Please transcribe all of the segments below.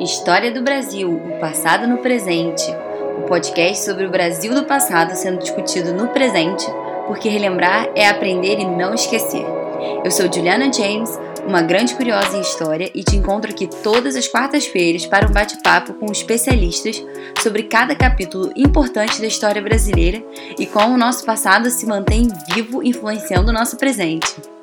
História do Brasil, o passado no presente. O podcast sobre o Brasil do passado sendo discutido no presente, porque relembrar é aprender e não esquecer. Eu sou Juliana James, uma grande curiosa em história, e te encontro aqui todas as quartas-feiras para um bate-papo com especialistas sobre cada capítulo importante da história brasileira e como o nosso passado se mantém vivo influenciando o nosso presente.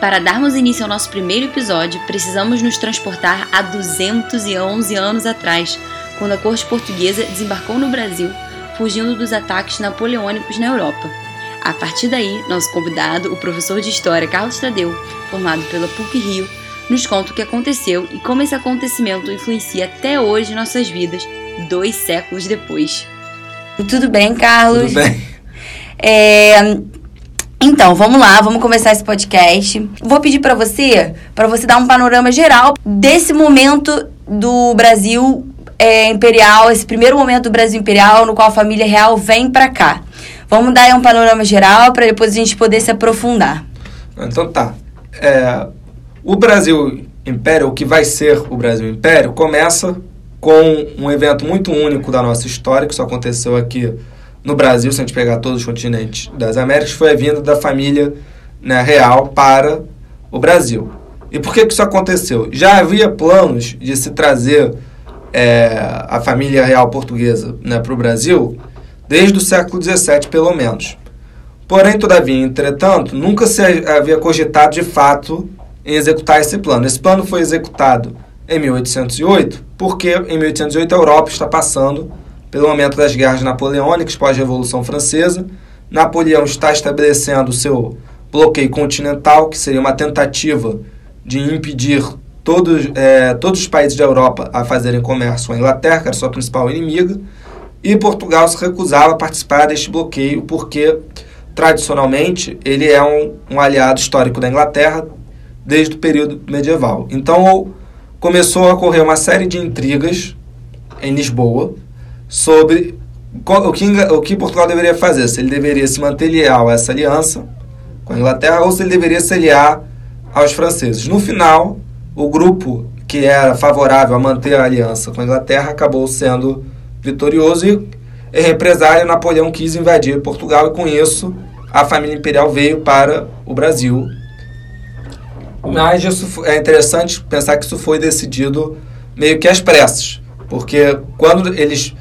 Para darmos início ao nosso primeiro episódio, precisamos nos transportar a 211 anos atrás, quando a corte portuguesa desembarcou no Brasil, fugindo dos ataques napoleônicos na Europa. A partir daí, nosso convidado, o professor de História Carlos Tadeu, formado pela PUC-Rio, nos conta o que aconteceu e como esse acontecimento influencia até hoje nossas vidas, dois séculos depois. Tudo bem, Carlos? Tudo bem. É, então, vamos lá, vamos começar esse podcast. Vou pedir para você, para você dar um panorama geral desse momento do Brasil é, imperial, esse primeiro momento do Brasil imperial no qual a família real vem para cá. Vamos dar aí um panorama geral para depois a gente poder se aprofundar. Então tá. É, o Brasil Império, o que vai ser o Brasil Império, começa com um evento muito único da nossa história, que só aconteceu aqui no Brasil, se a gente pegar todos os continentes das Américas, foi a vinda da família né, real para o Brasil. E por que, que isso aconteceu? Já havia planos de se trazer é, a família real portuguesa né, para o Brasil desde o século XVII, pelo menos. Porém, todavia, entretanto, nunca se havia cogitado de fato em executar esse plano. Esse plano foi executado em 1808, porque em 1808 a Europa está passando pelo momento das guerras napoleônicas pós-revolução francesa. Napoleão está estabelecendo seu bloqueio continental, que seria uma tentativa de impedir todos, é, todos os países da Europa a fazerem comércio com a Inglaterra, que era sua principal inimiga, e Portugal se recusava a participar deste bloqueio porque, tradicionalmente, ele é um, um aliado histórico da Inglaterra desde o período medieval. Então, começou a ocorrer uma série de intrigas em Lisboa, sobre o que, o que Portugal deveria fazer, se ele deveria se manter leal a essa aliança com a Inglaterra ou se ele deveria se aliar aos franceses. No final, o grupo que era favorável a manter a aliança com a Inglaterra acabou sendo vitorioso e, em represália, Napoleão quis invadir Portugal e, com isso, a família imperial veio para o Brasil. Mas isso é interessante pensar que isso foi decidido meio que às pressas, porque quando eles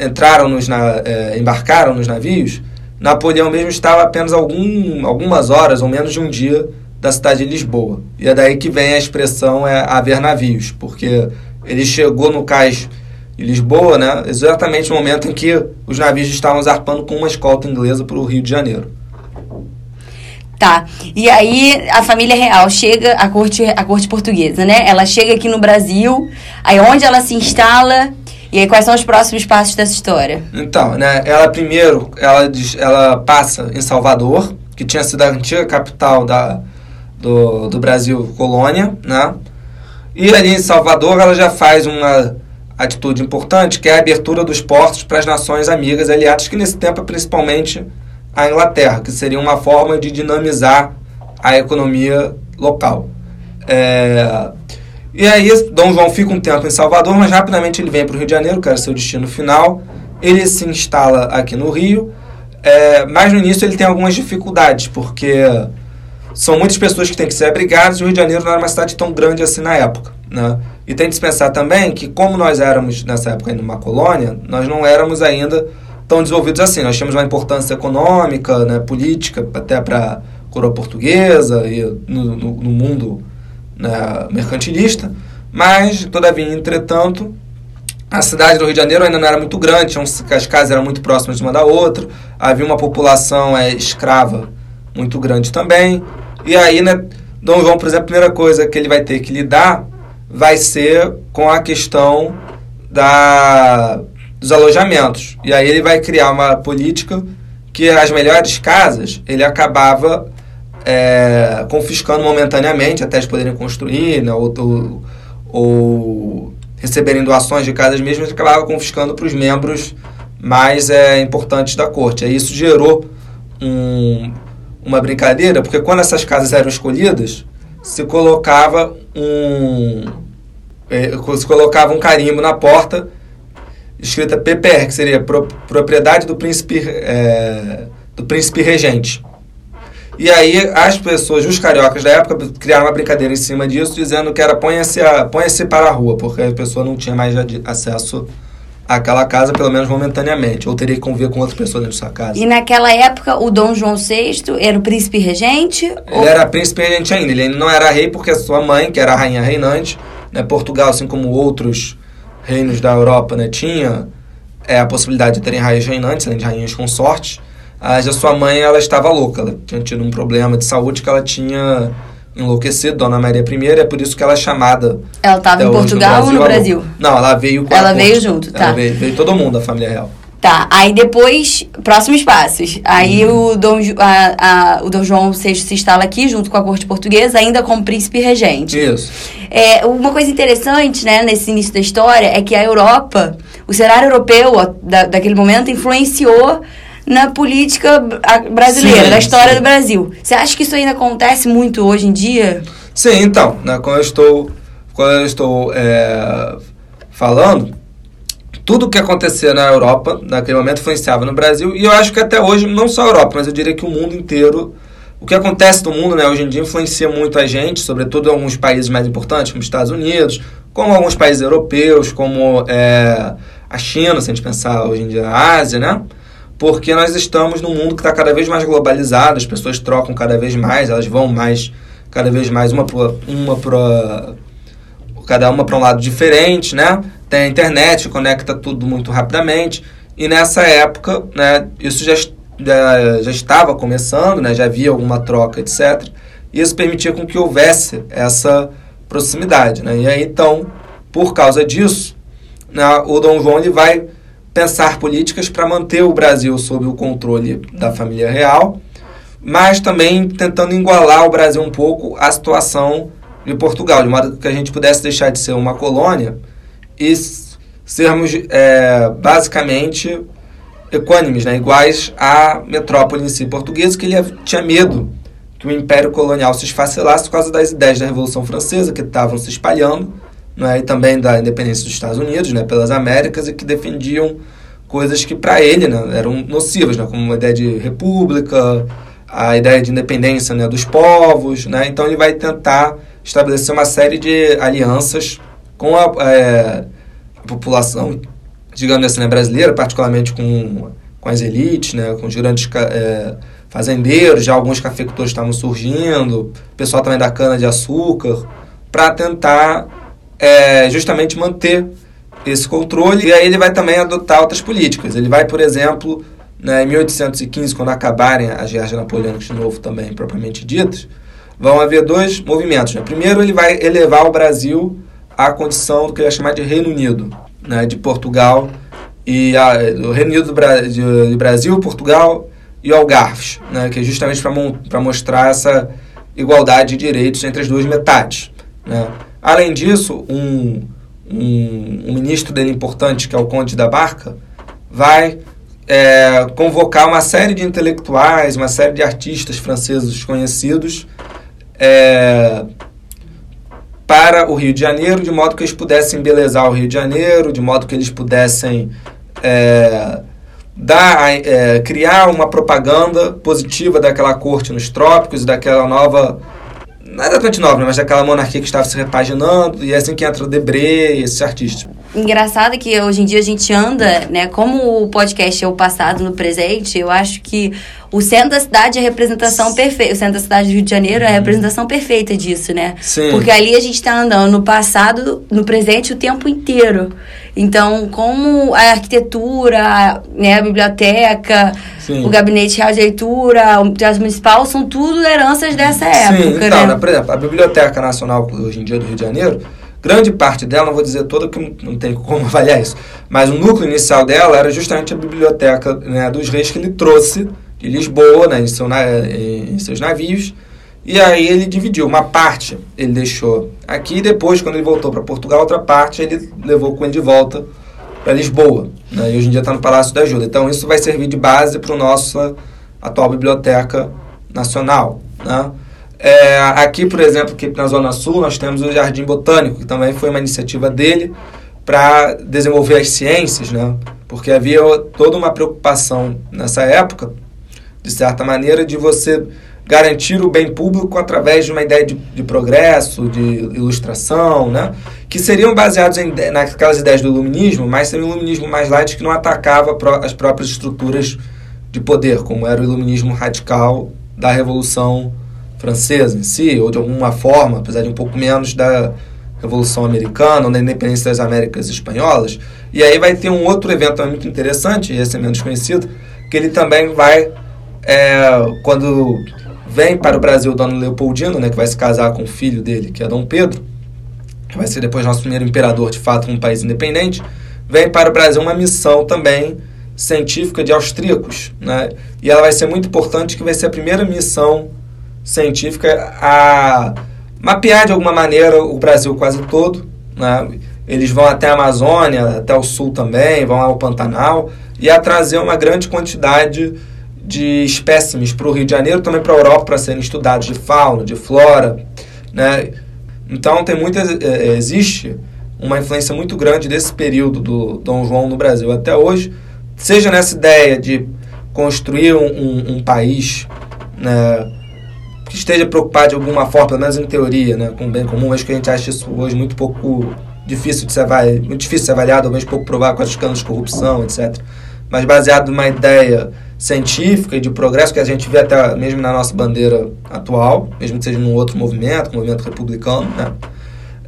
entraram nos na, é, embarcaram nos navios, Napoleão mesmo estava apenas algum, algumas horas ou menos de um dia da cidade de Lisboa. E é daí que vem a expressão é, haver navios, porque ele chegou no cais de Lisboa, né, exatamente no momento em que os navios estavam zarpando com uma escolta inglesa para o Rio de Janeiro. Tá. E aí a família real chega, a corte, a corte portuguesa, né? Ela chega aqui no Brasil, aí onde ela se instala, e aí, quais são os próximos passos dessa história? Então, né, ela primeiro, ela, ela passa em Salvador, que tinha sido a antiga capital da, do, do Brasil colônia, né? E ali em Salvador ela já faz uma atitude importante, que é a abertura dos portos para as nações amigas aliadas, que nesse tempo é principalmente a Inglaterra, que seria uma forma de dinamizar a economia local. É, e aí, Dom João fica um tempo em Salvador, mas rapidamente ele vem para o Rio de Janeiro, que era seu destino final. Ele se instala aqui no Rio, é, mas no início ele tem algumas dificuldades, porque são muitas pessoas que têm que ser abrigadas e o Rio de Janeiro não era uma cidade tão grande assim na época. Né? E tem que se pensar também que, como nós éramos nessa época ainda uma colônia, nós não éramos ainda tão desenvolvidos assim. Nós tínhamos uma importância econômica, né, política, até para a coroa portuguesa e no, no, no mundo né, mercantilista, mas, todavia, entretanto, a cidade do Rio de Janeiro ainda não era muito grande, as casas eram muito próximas uma da outra, havia uma população é, escrava muito grande também, e aí, né, Dom João, por exemplo, a primeira coisa que ele vai ter que lidar vai ser com a questão da, dos alojamentos. E aí ele vai criar uma política que as melhores casas ele acabava é, confiscando momentaneamente até eles poderem construir, né, ou, ou, ou receberem doações de casas mesmo, ele acabava confiscando para os membros mais é, importantes da corte. Aí isso gerou um, uma brincadeira, porque quando essas casas eram escolhidas, se colocava um é, se colocava um carimbo na porta escrita PPR, que seria pro, propriedade do príncipe é, do príncipe regente. E aí as pessoas, os cariocas da época, criaram uma brincadeira em cima disso, dizendo que era ponha-se ponha para a rua, porque a pessoa não tinha mais acesso àquela casa, pelo menos momentaneamente, ou teria que conviver com outra pessoa dentro da sua casa. E naquela época, o Dom João VI era o príncipe regente? Ele ou... era príncipe regente ainda, ele não era rei porque a sua mãe, que era a rainha reinante, né, Portugal, assim como outros reinos da Europa, né, tinha é, a possibilidade de terem rainhas reinantes, além de rainhas consortes, mas a sua mãe ela estava louca, ela tinha tido um problema de saúde que ela tinha enlouquecido, Dona Maria I, é por isso que ela é chamada. Ela estava em Portugal ou no Brasil? Não, ela veio com Ela veio junto, tá. Ela veio, veio todo mundo da família real. Tá, aí depois, próximos passos. Aí hum. o, Dom, a, a, o Dom João VI se instala aqui, junto com a corte portuguesa, ainda como príncipe regente. Isso. É, uma coisa interessante, né, nesse início da história, é que a Europa, o cenário europeu da, daquele momento, influenciou na política brasileira, sim, na história sim. do Brasil. Você acha que isso ainda acontece muito hoje em dia? Sim, então, né, quando eu estou, quando eu estou é, falando tudo o que acontecia na Europa, naquele momento, influenciava no Brasil. E eu acho que até hoje, não só a Europa, mas eu diria que o mundo inteiro. O que acontece no mundo né, hoje em dia influencia muito a gente, sobretudo em alguns países mais importantes, como os Estados Unidos, como alguns países europeus, como é, a China, se a gente pensar hoje em dia a Ásia, né? Porque nós estamos num mundo que está cada vez mais globalizado, as pessoas trocam cada vez mais, elas vão mais, cada vez mais, uma para uma pro, cada uma para um lado diferente, né? tem a internet, conecta tudo muito rapidamente. E nessa época, né, isso já, já, já estava começando, né, já havia alguma troca, etc. E isso permitia com que houvesse essa proximidade. Né? E aí, então, por causa disso, né, o Dom João ele vai pensar políticas para manter o Brasil sob o controle da família real, mas também tentando igualar o Brasil um pouco à situação de Portugal, de modo que a gente pudesse deixar de ser uma colônia e sermos é, basicamente equânimes, né, iguais à metrópole em si portuguesa, que ele tinha medo que o Império Colonial se esfacelasse por causa das ideias da Revolução Francesa, que estavam se espalhando, né, e também da independência dos Estados Unidos, né, pelas Américas, e que defendiam coisas que para ele né, eram nocivas, né, como a ideia de república, a ideia de independência né, dos povos. Né, então ele vai tentar estabelecer uma série de alianças com a, é, a população, digamos assim, né, brasileira, particularmente com, com as elites, né, com os grandes é, fazendeiros, já alguns cafeicultores estavam surgindo, pessoal também da cana-de-açúcar, para tentar é, justamente manter esse controle. E aí ele vai também adotar outras políticas. Ele vai, por exemplo, né, em 1815, quando acabarem as guerras napoleônicas de novo também, propriamente ditas, vão haver dois movimentos. Né? Primeiro, ele vai elevar o Brasil a condição do que ele é chamado de Reino Unido, né, de Portugal e a, do Reino Unido do Bra de, de, Brasil, Portugal e Algarves, né, que é justamente para mostrar essa igualdade de direitos entre as duas metades. Né. Além disso, um, um, um, ministro dele importante, que é o Conde da Barca, vai é, convocar uma série de intelectuais, uma série de artistas franceses conhecidos é, para o Rio de Janeiro, de modo que eles pudessem embelezar o Rio de Janeiro, de modo que eles pudessem é, dar, é, criar uma propaganda positiva daquela corte nos trópicos daquela nova não é exatamente nova, né, mas daquela monarquia que estava se repaginando, e é assim que entra o Debré e esses artistas. Engraçado que hoje em dia a gente anda, né? Como o podcast é o passado no presente, eu acho que o centro da cidade é a representação perfeita. O centro da cidade do Rio de Janeiro é a uhum. representação perfeita disso, né? Sim. Porque ali a gente está andando no passado, no presente o tempo inteiro. Então, como a arquitetura, né, a biblioteca, Sim. o gabinete real de leitura, o teatro municipal, são tudo heranças dessa época, Sim, então, né? por exemplo, a Biblioteca Nacional hoje em dia do Rio de Janeiro grande parte dela, não vou dizer toda, que não tem como avaliar isso, mas o núcleo inicial dela era justamente a biblioteca né, dos reis que ele trouxe de Lisboa, né, em, seu, em seus navios, e aí ele dividiu. Uma parte ele deixou aqui, e depois, quando ele voltou para Portugal, outra parte ele levou com ele de volta para Lisboa. Né, e hoje em dia está no Palácio da Ajuda. Então isso vai servir de base para a nossa atual biblioteca nacional. Né? É, aqui, por exemplo, aqui na Zona Sul, nós temos o Jardim Botânico, que também foi uma iniciativa dele para desenvolver as ciências, né? porque havia toda uma preocupação nessa época, de certa maneira, de você garantir o bem público através de uma ideia de, de progresso, de ilustração, né? que seriam baseados em, naquelas ideias do iluminismo, mas seria um iluminismo mais light que não atacava as próprias estruturas de poder, como era o iluminismo radical da Revolução Francesa em si, ou de alguma forma, apesar de um pouco menos da Revolução Americana ou da independência das Américas Espanholas. E aí vai ter um outro evento muito interessante, esse é menos conhecido, que ele também vai, é, quando vem para o Brasil Dona Leopoldino, né, que vai se casar com o filho dele, que é Dom Pedro, que vai ser depois nosso primeiro imperador de fato num país independente, vem para o Brasil uma missão também científica de austríacos, né? E ela vai ser muito importante, que vai ser a primeira missão científica a mapear de alguma maneira o Brasil quase todo, né? Eles vão até a Amazônia, até o sul também, vão ao Pantanal e a trazer uma grande quantidade de espécimes para o Rio de Janeiro, também para a Europa, para serem estudados de fauna, de flora, né? Então tem muita é, é, existe uma influência muito grande desse período do Dom João no Brasil até hoje, seja nessa ideia de construir um, um, um país né, que esteja preocupado de alguma forma, pelo menos em teoria, né, com o bem comum, acho que a gente acha isso hoje muito pouco difícil de ser avaliado, muito difícil de ser avaliado, mesmo pouco provável com as escândalos de corrupção, etc. Mas baseado numa ideia científica e de progresso que a gente vê até mesmo na nossa bandeira atual, mesmo que seja num outro movimento, um movimento republicano, né?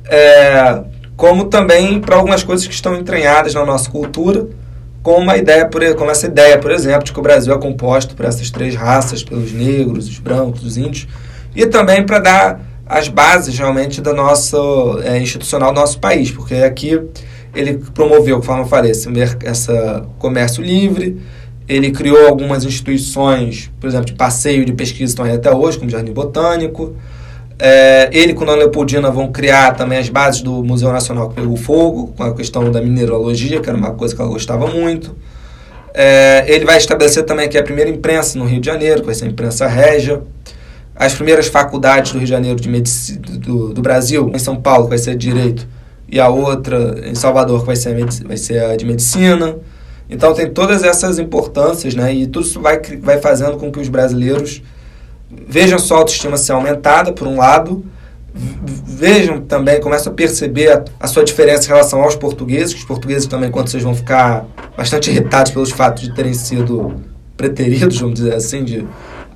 É, como também para algumas coisas que estão entranhadas na nossa cultura, como a ideia, por, essa ideia, por exemplo, de que o Brasil é composto por essas três raças, pelos negros, os brancos, os índios, e também para dar as bases realmente da nossa é, institucional do nosso país, porque aqui ele promoveu, eu falei, esse, essa comércio livre, ele criou algumas instituições, por exemplo, de passeio de pesquisa estão aí até hoje, como o Jardim Botânico. É, ele com a Leopoldina vão criar também as bases do Museu Nacional que pegou fogo, com a questão da mineralogia, que era uma coisa que ela gostava muito. É, ele vai estabelecer também que a primeira imprensa no Rio de Janeiro, que vai ser a imprensa régia. As primeiras faculdades do Rio de Janeiro de Medici do, do Brasil, em São Paulo, que vai ser Direito, e a outra em Salvador, que vai ser a, vai ser a de Medicina. Então tem todas essas importâncias, né? E tudo isso vai, vai fazendo com que os brasileiros vejam sua autoestima ser aumentada, por um lado, vejam também, começam a perceber a, a, sua diferença em relação aos portugueses, que os portugueses também, quando vocês vão ficar bastante irritados pelos fatos de terem sido preteridos, vamos dizer assim, de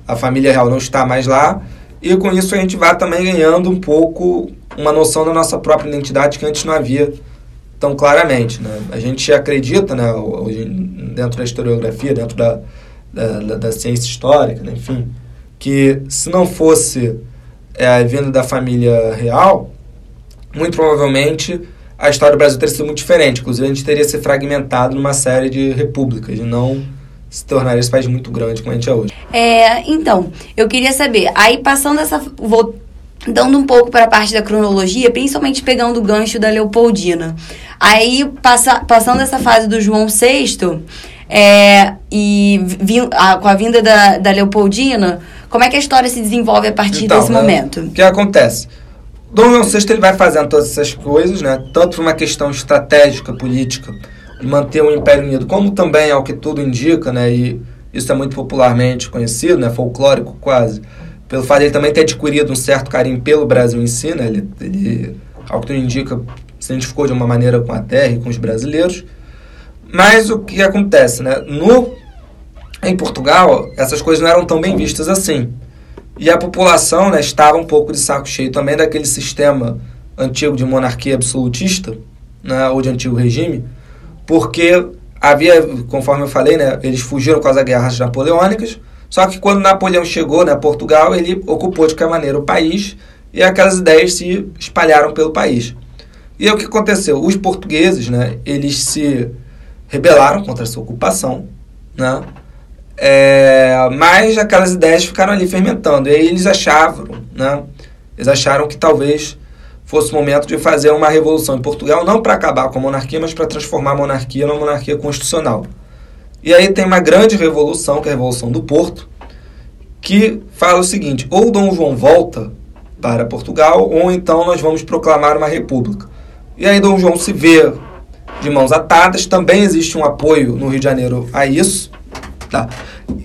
a família real não estar mais lá, e com isso a gente vai também ganhando um pouco uma noção da nossa própria identidade que antes não havia tão claramente. Né? A gente acredita, né, hoje, dentro da historiografia, dentro da, da, da, ciência histórica, né, enfim, que se não fosse é, a vinda da família real, muito provavelmente a história do Brasil teria sido muito diferente. Inclusive, a gente teria se fragmentado numa série de repúblicas e não se tornaria esse país muito grande como a gente é hoje. É, então, eu queria saber, aí passando essa. Vou dando um pouco para a parte da cronologia, principalmente pegando o gancho da Leopoldina. Aí, passa, passando essa fase do João VI, é, e vim, a, com a vinda da, da Leopoldina, como é que a história se desenvolve a partir então, desse né, momento? O que acontece? Dom João VI ele vai fazendo todas essas coisas, né, tanto por uma questão estratégica, política, de manter o Império Unido, como também, ao que tudo indica, né, e isso é muito popularmente conhecido, né, folclórico quase, pelo fato de ele também ter adquirido um certo carinho pelo Brasil em si, né? Ele, ele ao que tudo indica, se identificou de uma maneira com a terra e com os brasileiros. Mas o que acontece, né? No, em Portugal, essas coisas não eram tão bem vistas assim. E a população né, estava um pouco de saco cheio também daquele sistema antigo de monarquia absolutista, né, ou de antigo regime, porque havia, conforme eu falei, né, eles fugiram com as guerras napoleônicas, só que quando Napoleão chegou né, Portugal, ele ocupou de qualquer maneira o país e aquelas ideias se espalharam pelo país. E aí, o que aconteceu? Os portugueses, né, eles se rebelaram contra essa ocupação, né, é, mas aquelas ideias ficaram ali fermentando. E aí eles achavam, né, eles acharam que talvez fosse o momento de fazer uma revolução em Portugal, não para acabar com a monarquia, mas para transformar a monarquia numa monarquia constitucional. E aí tem uma grande revolução, que é a Revolução do Porto, que fala o seguinte: ou Dom João volta para Portugal, ou então nós vamos proclamar uma república. E aí Dom João se vê de mãos atadas, também existe um apoio no Rio de Janeiro a isso, tá?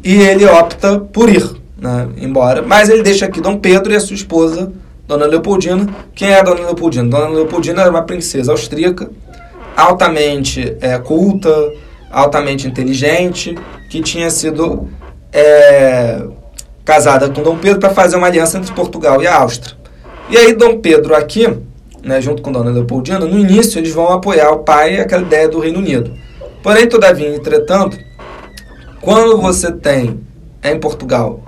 e ele opta por ir, né, embora. Mas ele deixa aqui Dom Pedro e a sua esposa, Dona Leopoldina. Quem é a Dona Leopoldina? Dona Leopoldina era uma princesa austríaca, altamente é, culta, altamente inteligente, que tinha sido é, casada com Dom Pedro para fazer uma aliança entre Portugal e a Áustria. E aí Dom Pedro aqui, né, junto com Dona Leopoldina, no início eles vão apoiar o pai aquela ideia do Reino Unido. Porém, todavia, entretanto, quando você tem em Portugal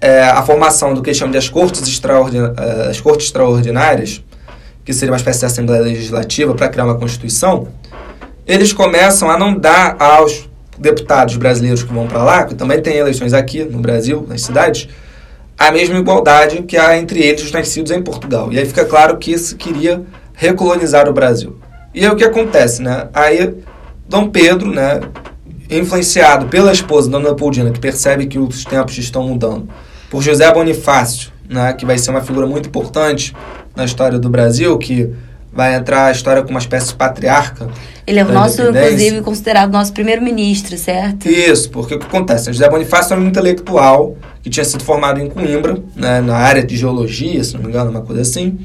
é, a formação do que chamam de as cortes, extraordin é, as cortes extraordinárias, que seria uma espécie de Assembleia Legislativa para criar uma Constituição, eles começam a não dar aos deputados brasileiros que vão para lá, que também tem eleições aqui no Brasil, nas cidades, a mesma igualdade que há entre eles os nascidos em Portugal. E aí fica claro que isso queria recolonizar o Brasil. E aí o que acontece, né? Aí Dom Pedro, né, influenciado pela esposa, Dona Leopoldina, que percebe que os tempos estão mudando, por José Bonifácio, né, que vai ser uma figura muito importante na história do Brasil, que vai entrar a história como uma espécie de patriarca. Ele é o nosso, inclusive, considerado nosso primeiro-ministro, certo? Isso, porque o que acontece? José Bonifácio era um intelectual que tinha sido formado em Coimbra, né, na área de geologia, se não me engano, uma coisa assim.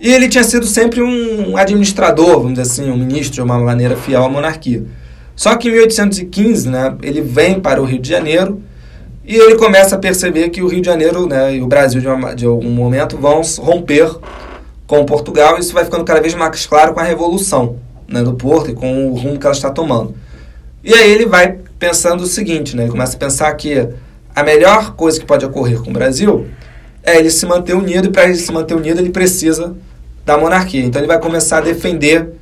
E ele tinha sido sempre um administrador, vamos dizer assim, um ministro de uma maneira fiel à monarquia. Só que em 1815, né, ele vem para o Rio de Janeiro e ele começa a perceber que o Rio de Janeiro né, e o Brasil, de, uma, de algum momento, vão romper com Portugal. E isso vai ficando cada vez mais claro com a Revolução né, do Porto e com o rumo que ela está tomando. E aí ele vai pensando o seguinte, né, ele começa a pensar que a melhor coisa que pode ocorrer com o Brasil é ele se manter unido, e para ele se manter unido ele precisa da monarquia. Então ele vai começar a defender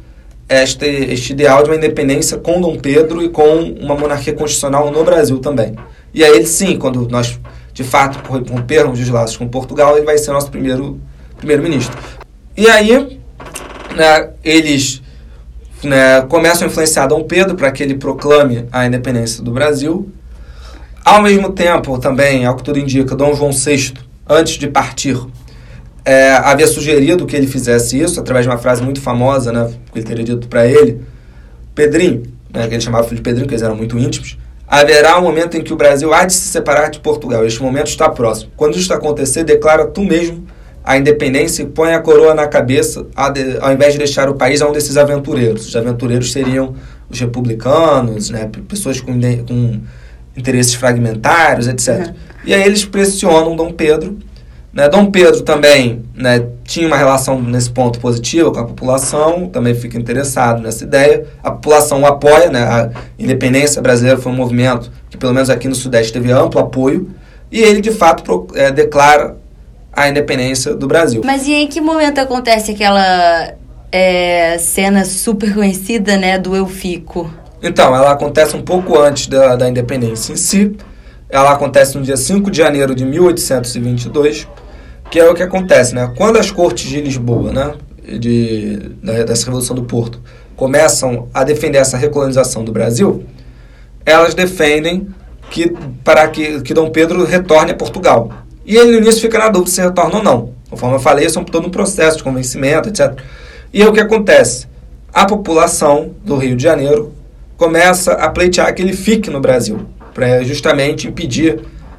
este, este ideal de uma independência com Dom Pedro e com uma monarquia constitucional no Brasil também. E aí ele sim, quando nós de fato rompermos os laços com Portugal, ele vai ser nosso primeiro primeiro-ministro. E aí né, eles né, começam a influenciar Dom Pedro para que ele proclame a independência do Brasil. Ao mesmo tempo, também, ao que tudo indica, Dom João VI, antes de partir, é, havia sugerido que ele fizesse isso através de uma frase muito famosa, né, que ele teria dito para ele, Pedrinho, né, que ele chamava filho de Pedrinho, que eles eram muito íntimos, haverá um momento em que o Brasil há de se separar de Portugal. Este momento está próximo. Quando isso acontecer, declara tu mesmo a independência e põe a coroa na cabeça, ao invés de deixar o país a um desses aventureiros. Os aventureiros seriam os republicanos, né, pessoas com, com interesses fragmentários, etc. Uhum. E aí eles pressionam Dom Pedro né, Dom Pedro também né, tinha uma relação nesse ponto positiva com a população, também fica interessado nessa ideia. A população o apoia, né, a independência brasileira foi um movimento que, pelo menos aqui no Sudeste, teve amplo apoio, e ele de fato pro, é, declara a independência do Brasil. Mas e em que momento acontece aquela é, cena super conhecida né, do Eu Fico? Então, ela acontece um pouco antes da, da independência em si. Ela acontece no dia 5 de janeiro de 1822 que é o que acontece, né? Quando as cortes de Lisboa, né, de, da, dessa Revolução do Porto, começam a defender essa recolonização do Brasil, elas defendem que para que, que Dom Pedro retorne a Portugal. E ele no início fica na dúvida se retorna ou não. Conforme eu falei, isso é todo um processo de convencimento, etc. E é o que acontece? A população do Rio de Janeiro começa a pleitear que ele fique no Brasil, para justamente impedir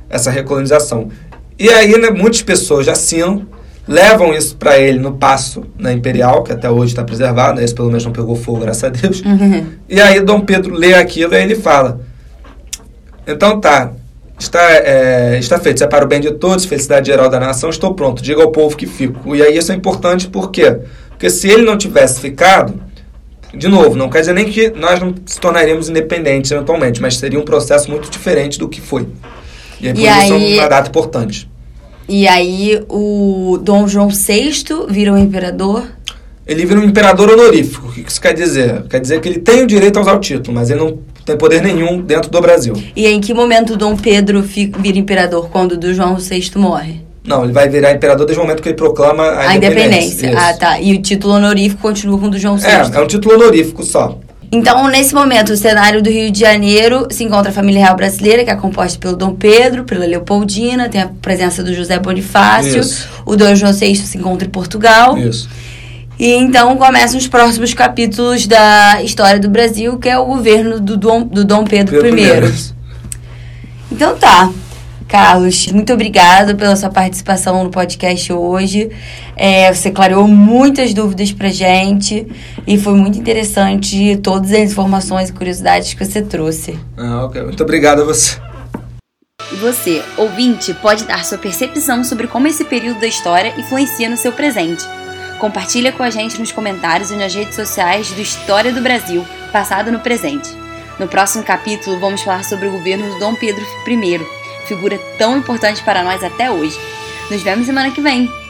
essa recolonização. E aí, né, muitas pessoas já assinam, levam isso para ele no passo na Imperial, que até hoje está preservado, né, esse pelo menos não pegou fogo, graças a Deus. Uhum. E aí, Dom Pedro lê aquilo e ele fala: Então tá, está, é, está feito, isso é para o bem de todos, felicidade geral da nação, estou pronto, diga ao povo que fico. E aí, isso é importante por quê? Porque se ele não tivesse ficado, de novo, não quer dizer nem que nós não se tornaríamos independentes eventualmente, mas seria um processo muito diferente do que foi. E aí, por e isso aí, é uma data importante. E aí o Dom João VI vira um imperador. Ele vira um imperador honorífico. O que isso quer dizer? Quer dizer que ele tem o direito a usar o título, mas ele não tem poder nenhum dentro do Brasil. E em que momento Dom Pedro vira imperador? Quando do João VI morre? Não, ele vai virar imperador desde o momento que ele proclama a, a independência. independência. Ah, tá. E o título honorífico continua com o do João VI. É, é um título honorífico só. Então, nesse momento, o cenário do Rio de Janeiro se encontra a família real brasileira, que é composta pelo Dom Pedro, pela Leopoldina, tem a presença do José Bonifácio, Isso. o Dom João VI se encontra em Portugal. Isso. E então começam os próximos capítulos da história do Brasil, que é o governo do Dom, do Dom Pedro, Pedro I. Então tá. Carlos, muito obrigado pela sua participação no podcast hoje. É, você clareou muitas dúvidas pra gente e foi muito interessante todas as informações e curiosidades que você trouxe. Ah, ok. Muito obrigado a você. E você, ouvinte, pode dar sua percepção sobre como esse período da história influencia no seu presente. Compartilha com a gente nos comentários e nas redes sociais do História do Brasil, passado no presente. No próximo capítulo, vamos falar sobre o governo do Dom Pedro I, figura tão importante para nós até hoje. Nos vemos semana que vem!